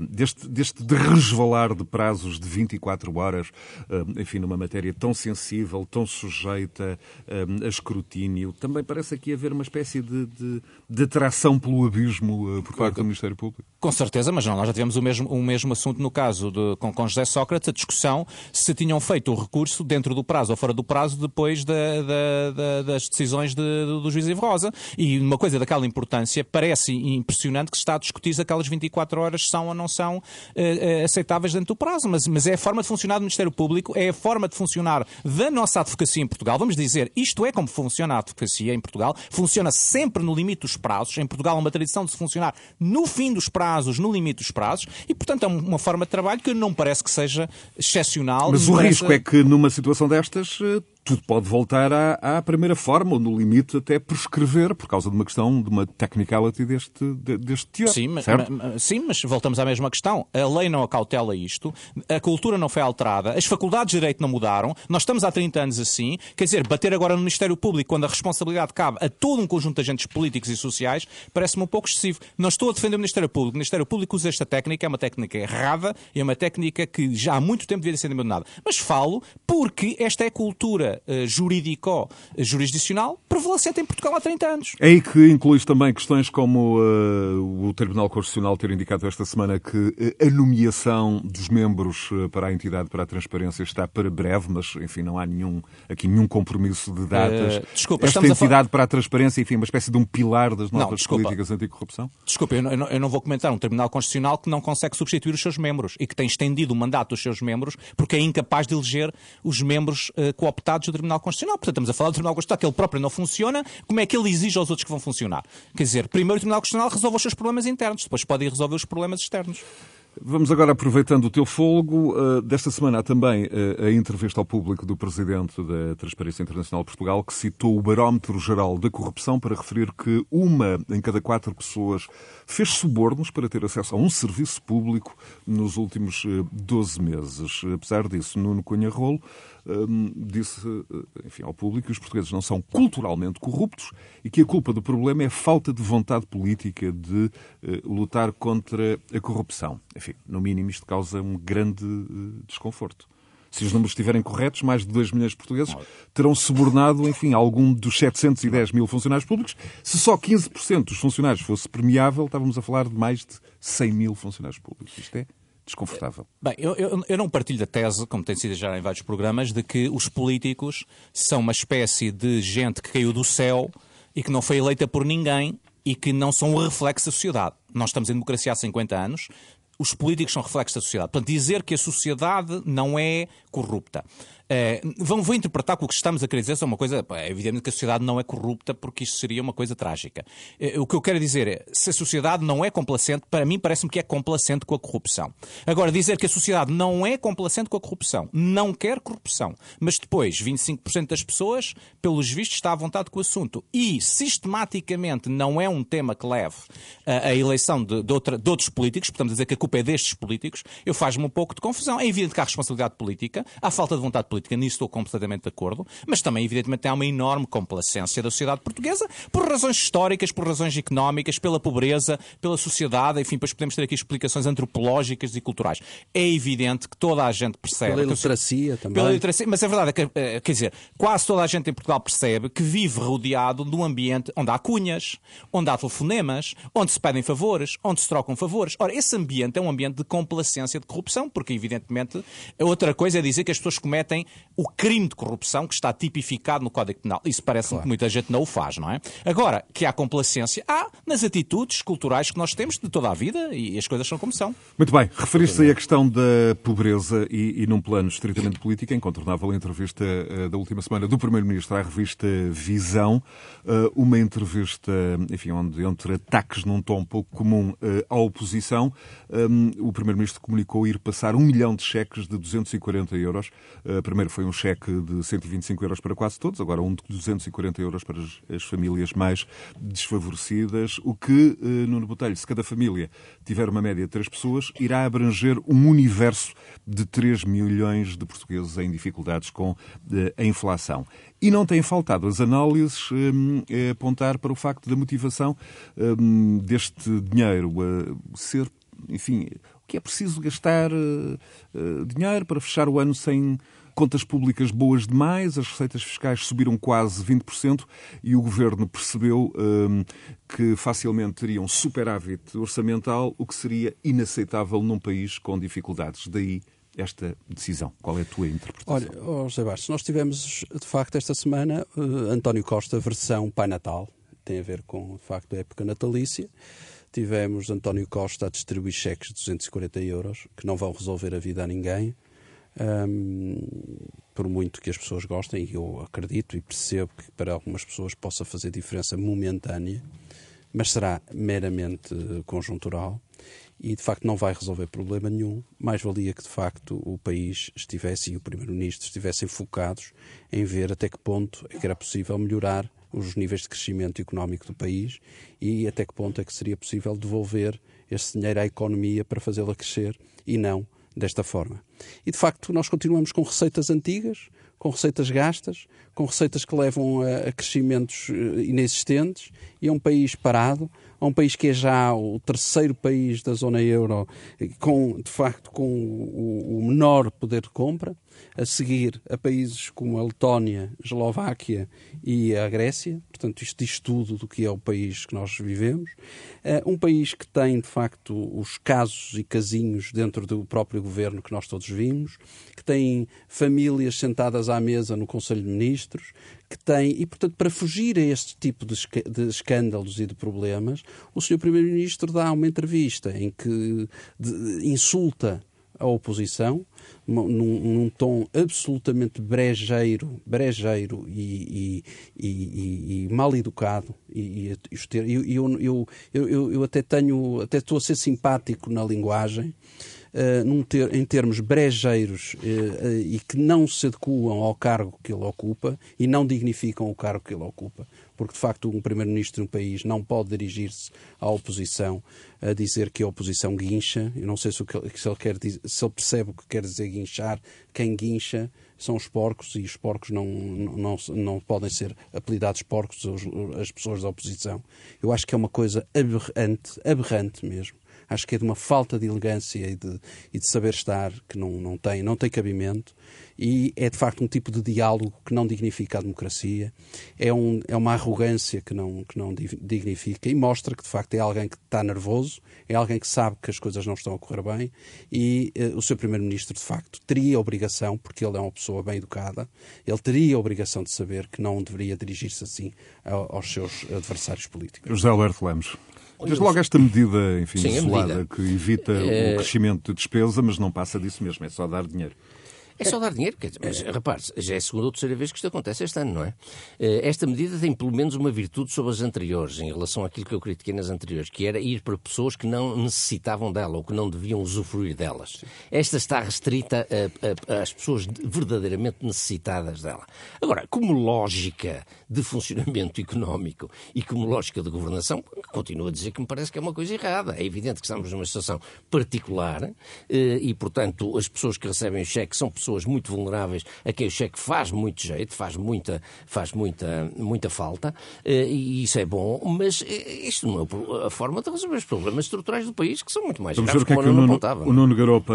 uh, deste, deste de resvalar de prazos de 24 horas, uh, enfim, numa matéria tão sensível, tão sujeita a escrutínio, também parece aqui haver uma espécie de, de, de atração pelo abismo por parte do Ministério Público? Com certeza, mas não, nós já tivemos o mesmo, o mesmo assunto no caso de, com, com José Sócrates, a discussão se tinham feito o recurso dentro do prazo ou fora do prazo depois da, da, da das decisões de, do juiz Ivo Rosa. E uma coisa daquela importância, parece impressionante que se está a discutir se aquelas 24 horas são ou não são uh, aceitáveis dentro do prazo. Mas, mas é a forma de funcionar do Ministério Público, é a forma de funcionar da nossa advocacia em Portugal. Vamos dizer, isto é como funciona a advocacia em Portugal. Funciona sempre no limite dos prazos. Em Portugal há uma tradição de se funcionar no fim dos prazos, no limite dos prazos. E, portanto, é uma forma de trabalho que não parece que seja excepcional. Mas o parece... risco é que numa situação destas eh, tudo pode voltar à, à, primeira forma, ou no limite até prescrever, por causa de uma questão, de uma technicality deste, deste teor. Sim mas, sim, mas voltamos à mesma questão. A lei não acautela isto, a cultura não foi alterada, as faculdades de direito não mudaram, nós estamos há 30 anos assim. Quer dizer, bater agora no Ministério Público, quando a responsabilidade cabe a todo um conjunto de agentes políticos e sociais, parece-me um pouco excessivo. Não estou a defender o Ministério Público. O Ministério Público usa esta técnica, é uma técnica errada e é uma técnica que já há muito tempo devia ser abandonada. Mas falo porque esta é cultura uh, jurídico-jurisdicional prevalecente em Portugal há 30 anos. É aí que incluís também questões como uh, o Tribunal Constitucional ter indicado esta semana que uh, a nomeação dos membros uh, para a entidade para a transparência está para breve, mas enfim, não há nenhum, aqui nenhum compromisso de datas. desculpa, Esta entidade para a transparência, enfim, uma espécie de um pilar das novas não, políticas anticorrupção? Desculpa, eu não, eu não vou comentar um Tribunal Constitucional que não consegue substituir os seus membros e que tem estendido o mandato dos seus membros porque é incapaz de eleger os membros cooptados do Tribunal Constitucional. Portanto, estamos a falar do Tribunal Constitucional que ele próprio não funciona, como é que ele exige aos outros que vão funcionar? Quer dizer, primeiro o Tribunal Constitucional resolve os seus problemas internos, depois pode resolver os problemas externos. Vamos agora, aproveitando o teu folgo, uh, desta semana há também uh, a entrevista ao público do Presidente da Transparência Internacional de Portugal, que citou o Barómetro Geral da Corrupção para referir que uma em cada quatro pessoas fez subornos para ter acesso a um serviço público nos últimos uh, 12 meses. Apesar disso, Nuno Cunha Rolo disse enfim, ao público que os portugueses não são culturalmente corruptos e que a culpa do problema é a falta de vontade política de uh, lutar contra a corrupção. Enfim, no mínimo isto causa um grande uh, desconforto. Se os números estiverem corretos, mais de 2 milhões de portugueses terão subornado, enfim, algum dos 710 mil funcionários públicos. Se só 15% dos funcionários fosse premiável, estávamos a falar de mais de 100 mil funcionários públicos. Isto é desconfortável. Bem, eu, eu, eu, não partilho da tese, como tem sido já em vários programas, de que os políticos são uma espécie de gente que caiu do céu e que não foi eleita por ninguém e que não são o reflexo da sociedade. Nós estamos em democracia há 50 anos, os políticos são reflexos da sociedade. Portanto, dizer que a sociedade não é corrupta é, vão, vou interpretar que o que estamos a querer dizer é uma coisa. É evidente que a sociedade não é corrupta, porque isso seria uma coisa trágica. É, o que eu quero dizer é: se a sociedade não é complacente, para mim parece-me que é complacente com a corrupção. Agora, dizer que a sociedade não é complacente com a corrupção, não quer corrupção, mas depois 25% das pessoas, pelos vistos, está à vontade com o assunto e sistematicamente não é um tema que leve a, a eleição de, de, outra, de outros políticos, portanto, dizer que a culpa é destes políticos, eu faz-me um pouco de confusão. É evidente que há responsabilidade política, há falta de vontade política política, nisso estou completamente de acordo, mas também, evidentemente, há uma enorme complacência da sociedade portuguesa por razões históricas, por razões económicas, pela pobreza, pela sociedade, enfim, depois podemos ter aqui explicações antropológicas e culturais. É evidente que toda a gente percebe. Pela iliteracia também. Pela iliteracia, mas é verdade, é quer dizer, quase toda a gente em Portugal percebe que vive rodeado de um ambiente onde há cunhas, onde há telefonemas, onde se pedem favores, onde se trocam favores. Ora, esse ambiente é um ambiente de complacência de corrupção, porque, evidentemente, outra coisa é dizer que as pessoas cometem o crime de corrupção que está tipificado no Código Penal. Isso parece claro. que muita gente não o faz, não é? Agora, que há complacência, há nas atitudes culturais que nós temos de toda a vida e as coisas são como são. Muito bem. Referiste aí a questão da pobreza e, e num plano estritamente político, a incontornável entrevista uh, da última semana do Primeiro-Ministro à revista Visão, uh, uma entrevista, enfim, onde entre ataques num tom pouco comum uh, à oposição, um, o Primeiro-Ministro comunicou ir passar um milhão de cheques de 240 euros. Primeiro foi um cheque de 125 euros para quase todos, agora um de 240 euros para as, as famílias mais desfavorecidas, o que, Nuno Botelho, se cada família tiver uma média de três pessoas, irá abranger um universo de 3 milhões de portugueses em dificuldades com eh, a inflação. E não tem faltado as análises um, a apontar para o facto da motivação deste dinheiro a ser, enfim, que é preciso gastar uh, dinheiro para fechar o ano sem contas públicas boas demais, as receitas fiscais subiram quase 20% e o governo percebeu um, que facilmente teria um superávit orçamental, o que seria inaceitável num país com dificuldades. Daí esta decisão? Qual é a tua interpretação? Olha, oh José Bastos, nós tivemos, de facto, esta semana, uh, António Costa, versão Pai Natal, tem a ver com, de facto, a época natalícia. Tivemos António Costa a distribuir cheques de 240 euros, que não vão resolver a vida a ninguém um, por muito que as pessoas gostem, e eu acredito e percebo que para algumas pessoas possa fazer diferença momentânea, mas será meramente conjuntural e de facto não vai resolver problema nenhum. Mais valia que de facto o país estivesse e o Primeiro-Ministro estivessem focados em ver até que ponto é que era possível melhorar os níveis de crescimento económico do país e até que ponto é que seria possível devolver esse dinheiro à economia para fazê-la crescer e não desta forma. E de facto, nós continuamos com receitas antigas, com receitas gastas, com receitas que levam a, crescimentos eh, inexistentes e a um país parado, a um país que é já o terceiro país da zona euro, com, de facto, com o menor poder de compra, a seguir a países como a Letónia, a Eslováquia e a Grécia. Portanto, isto diz tudo do que é o país que nós vivemos. Uh, um país que tem, de facto, os casos e casinhos dentro do próprio governo que nós todos vimos, que tem famílias sentadas à mesa no Conselho de Ministros, que tem, e portanto, para fugir a este tipo de, escândalos e de problemas, o Sr. Primeiro-Ministro dá uma entrevista em que insulta a oposição, num, num, tom absolutamente brejeiro, brejeiro e, e, e, e mal educado. E, eu, eu, eu, eu, até tenho, até estou a ser simpático na linguagem, uh, ter, em termos brejeiros uh, uh, e que não se adequam ao cargo que ele ocupa e não dignificam o cargo que ele ocupa. Porque, de facto, um primeiro-ministro de um país não pode dirigir-se à oposição a dizer que a oposição guincha. Eu não sei se, se, ele quer, se ele percebe o que quer dizer guinchar. Quem guincha são os porcos e os porcos não, não, não podem ser apelidados porcos as pessoas da oposição. Eu acho que é uma coisa aberrante, aberrante mesmo acho que é de uma falta de elegância e de, e de saber estar que não, não, tem, não tem cabimento e é de facto um tipo de diálogo que não dignifica a democracia, é, um, é uma arrogância que não, que não dignifica e mostra que de facto é alguém que está nervoso, é alguém que sabe que as coisas não estão a correr bem e uh, o seu Primeiro-Ministro de facto teria a obrigação, porque ele é uma pessoa bem educada, ele teria a obrigação de saber que não deveria dirigir-se assim aos seus adversários políticos. José Alberto Lemos. Desde logo esta medida, enfim, Sim, isolada, medida. que evita é... o crescimento de despesa, mas não passa disso mesmo, é só dar dinheiro. É só dar dinheiro, quer dizer, mas repare já é a segunda ou terceira vez que isto acontece este ano, não é? Eh, esta medida tem pelo menos uma virtude sobre as anteriores, em relação àquilo que eu critiquei nas anteriores, que era ir para pessoas que não necessitavam dela ou que não deviam usufruir delas. Esta está restrita às pessoas verdadeiramente necessitadas dela. Agora, como lógica de funcionamento económico e como lógica de governação, continuo a dizer que me parece que é uma coisa errada. É evidente que estamos numa situação particular eh, e, portanto, as pessoas que recebem o cheque são pessoas pessoas muito vulneráveis a quem o cheque faz muito jeito, faz muita, faz muita, muita falta, eh, e isso é bom, mas eh, isto não é a forma de resolver os problemas estruturais do país, que são muito mais Vamos graves, ver o que é que o Nuno apontava. o Nuno Garopa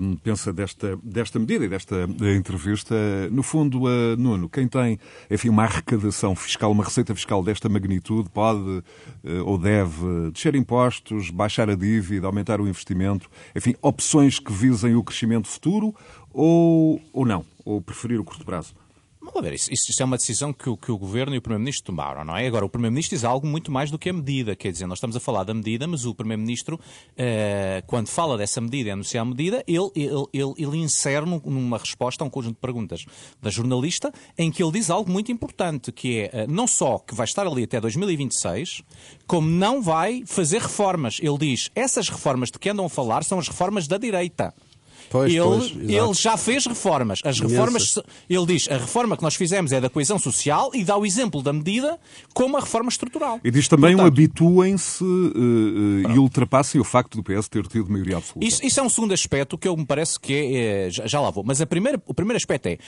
hum, pensa desta, desta medida e desta eh, entrevista. No fundo, eh, Nuno, quem tem enfim, uma arrecadação fiscal, uma receita fiscal desta magnitude, pode eh, ou deve descer impostos, baixar a dívida, aumentar o investimento, enfim, opções que visem o crescimento futuro ou, ou não? Ou preferir o curto prazo? Vamos ver, isso, isso é uma decisão que o, que o Governo e o Primeiro-Ministro tomaram, não é? Agora, o Primeiro-Ministro diz algo muito mais do que a medida, quer dizer, nós estamos a falar da medida, mas o Primeiro-Ministro, eh, quando fala dessa medida e anuncia a medida, ele, ele, ele, ele numa resposta a um conjunto de perguntas da jornalista, em que ele diz algo muito importante, que é eh, não só que vai estar ali até 2026, como não vai fazer reformas. Ele diz, essas reformas de que andam a falar são as reformas da direita. Pois, ele, pois, ele já fez reformas. As reformas, ele diz, a reforma que nós fizemos é da coesão social e dá o exemplo da medida como a reforma estrutural. E diz também um habituem-se eh, eh, e ultrapassem o facto do PS ter tido maioria absoluta. Isso, isso é um segundo aspecto que eu me parece que é, é, já, já lá vou. Mas a primeira, o primeiro aspecto é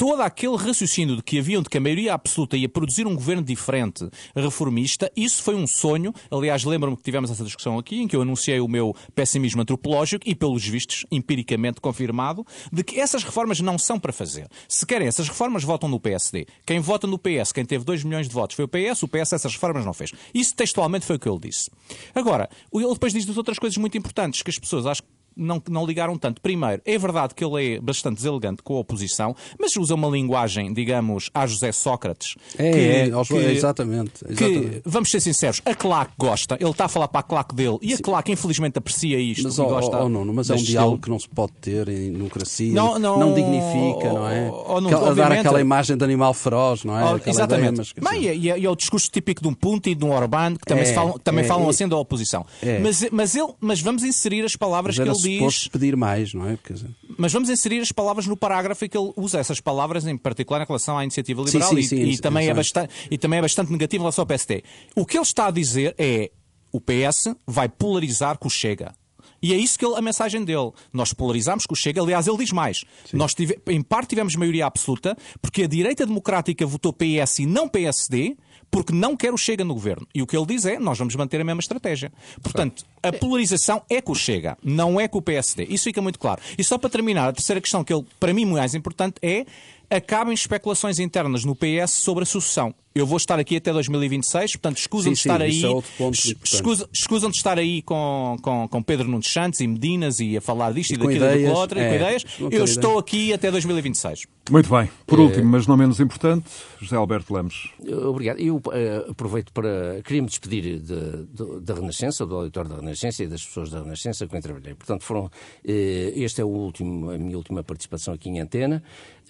todo aquele raciocínio de que haviam de que a maioria absoluta ia produzir um governo diferente, reformista, isso foi um sonho. Aliás, lembro-me que tivemos essa discussão aqui, em que eu anunciei o meu pessimismo antropológico e, pelos vistos, empiricamente confirmado, de que essas reformas não são para fazer. Se querem essas reformas, votam no PSD. Quem vota no PS, quem teve 2 milhões de votos foi o PS, o PS essas reformas não fez. Isso textualmente foi o que ele disse. Agora, ele depois diz outras coisas muito importantes que as pessoas acho que não, não ligaram tanto. Primeiro, é verdade que ele é bastante deselegante com a oposição, mas usa uma linguagem, digamos, a José Sócrates. É, que- é, aos- que- exatamente. que, exatamente. vamos ser sinceros, a claque gosta, ele está a falar para a claque dele e a claque infelizmente aprecia isto Mas, e oh, gosta oh, Nuno, mas é um diálogo que não se pode ter em democracia, Não, não, dignifica, não é? oh, oh, Nuno, Aquela- dar aquela imagem de animal feroz, não é? Oh, Aquela exatamente. mas, Bem, dizer, e, é, e é o discurso típico de um Punti e de um Orbán, que também, É, falam, também é, falam é. assim da oposição. É. Mas, mas, ele, mas vamos inserir as palavras que ele diz. Suposto pedir mais, não é? Dizer, Mas vamos inserir as palavras no parágrafo e que ele usa essas palavras, em particular em relação à iniciativa Sim, liberal sim, e, sim, e também é bastante, e também é bastante negativo em relação ao PSD. O que ele está a dizer é o PS vai polarizar com o Chega. E é isso que ele, a mensagem dele. Nós polarizamos com o Chega. Aliás, ele diz mais. Nós tive, em parte tivemos maioria absoluta porque a direita democrática votou PS e não PSD porque não quer o Chega no governo. E o que ele diz é, nós vamos manter a mesma estratégia. Portanto, a polarização é com o Chega, não é com o PSD. Isso fica muito claro. E só para terminar, a terceira questão que ele, para mim, mais importante é acabem especulações internas no PS sobre a sucessão. Eu vou estar aqui até 2026, portanto, escusam Sim, de estar sim, aí. é escusam de estar aí com, com, com Pedro Nunes Santos e Medinas e a falar disto e, E daquilo e ideias, daquilo outro, e com é, ideias. Eu estou aqui até 2026. Muito bem. Por É. último, mas não menos importante, José Alberto Lemos. Obrigado. Eu eh, aproveito para. Queria-me despedir de- de- da Renascença, do auditório da Renascença e das pessoas da Renascença com quem trabalhei. Portanto, foram. eh, este é o último, a minha última participação aqui em antena.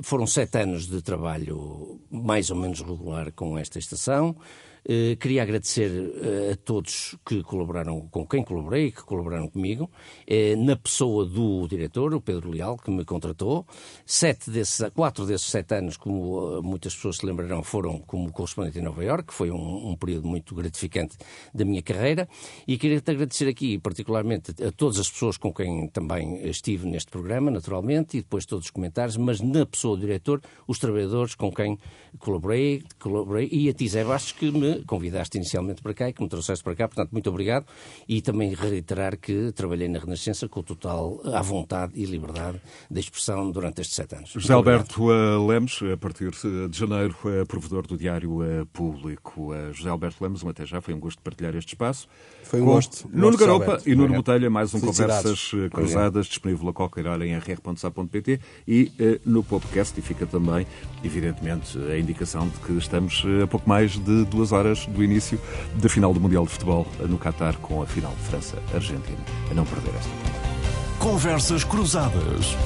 Foram sete anos de trabalho mais ou menos regular com esta estação. Eh, queria agradecer eh, a todos que colaboraram, com quem colaborei, que colaboraram comigo, eh, na pessoa do diretor, o Pedro Leal, que me contratou. Sete desses, quatro desses sete anos, como muitas pessoas se lembrarão, foram como correspondente em Nova Iorque, que foi um, um período muito gratificante da minha carreira. E queria-te agradecer aqui, particularmente, a todas as pessoas com quem também estive neste programa, naturalmente, e depois todos os comentários, mas na pessoa do diretor, os trabalhadores com quem colaborei, colaborei e a ti, Zé Bastos, que me convidaste inicialmente para cá e que me trouxeste para cá. Portanto, muito obrigado. E também reiterar que trabalhei na Renascença com total à vontade e liberdade de expressão durante estes sete anos. José. Alberto eh, Lemos, a partir de janeiro, é provedor do Diário eh, Público. Eh, José Alberto Lemos, um até já, foi um gosto partilhar este espaço. Foi um Com gosto. Nuno Garopa e Nuno. Botelha, mais um. Conversas eh, Cruzadas, disponível a qualquer hora em rr.sa.pt e eh, no podcast. E fica também, evidentemente, a indicação de que estamos eh, a pouco mais de duas horas do início da final do Mundial de Futebol no Qatar com a final França-Argentina. A não perder esta. Conversas Cruzadas.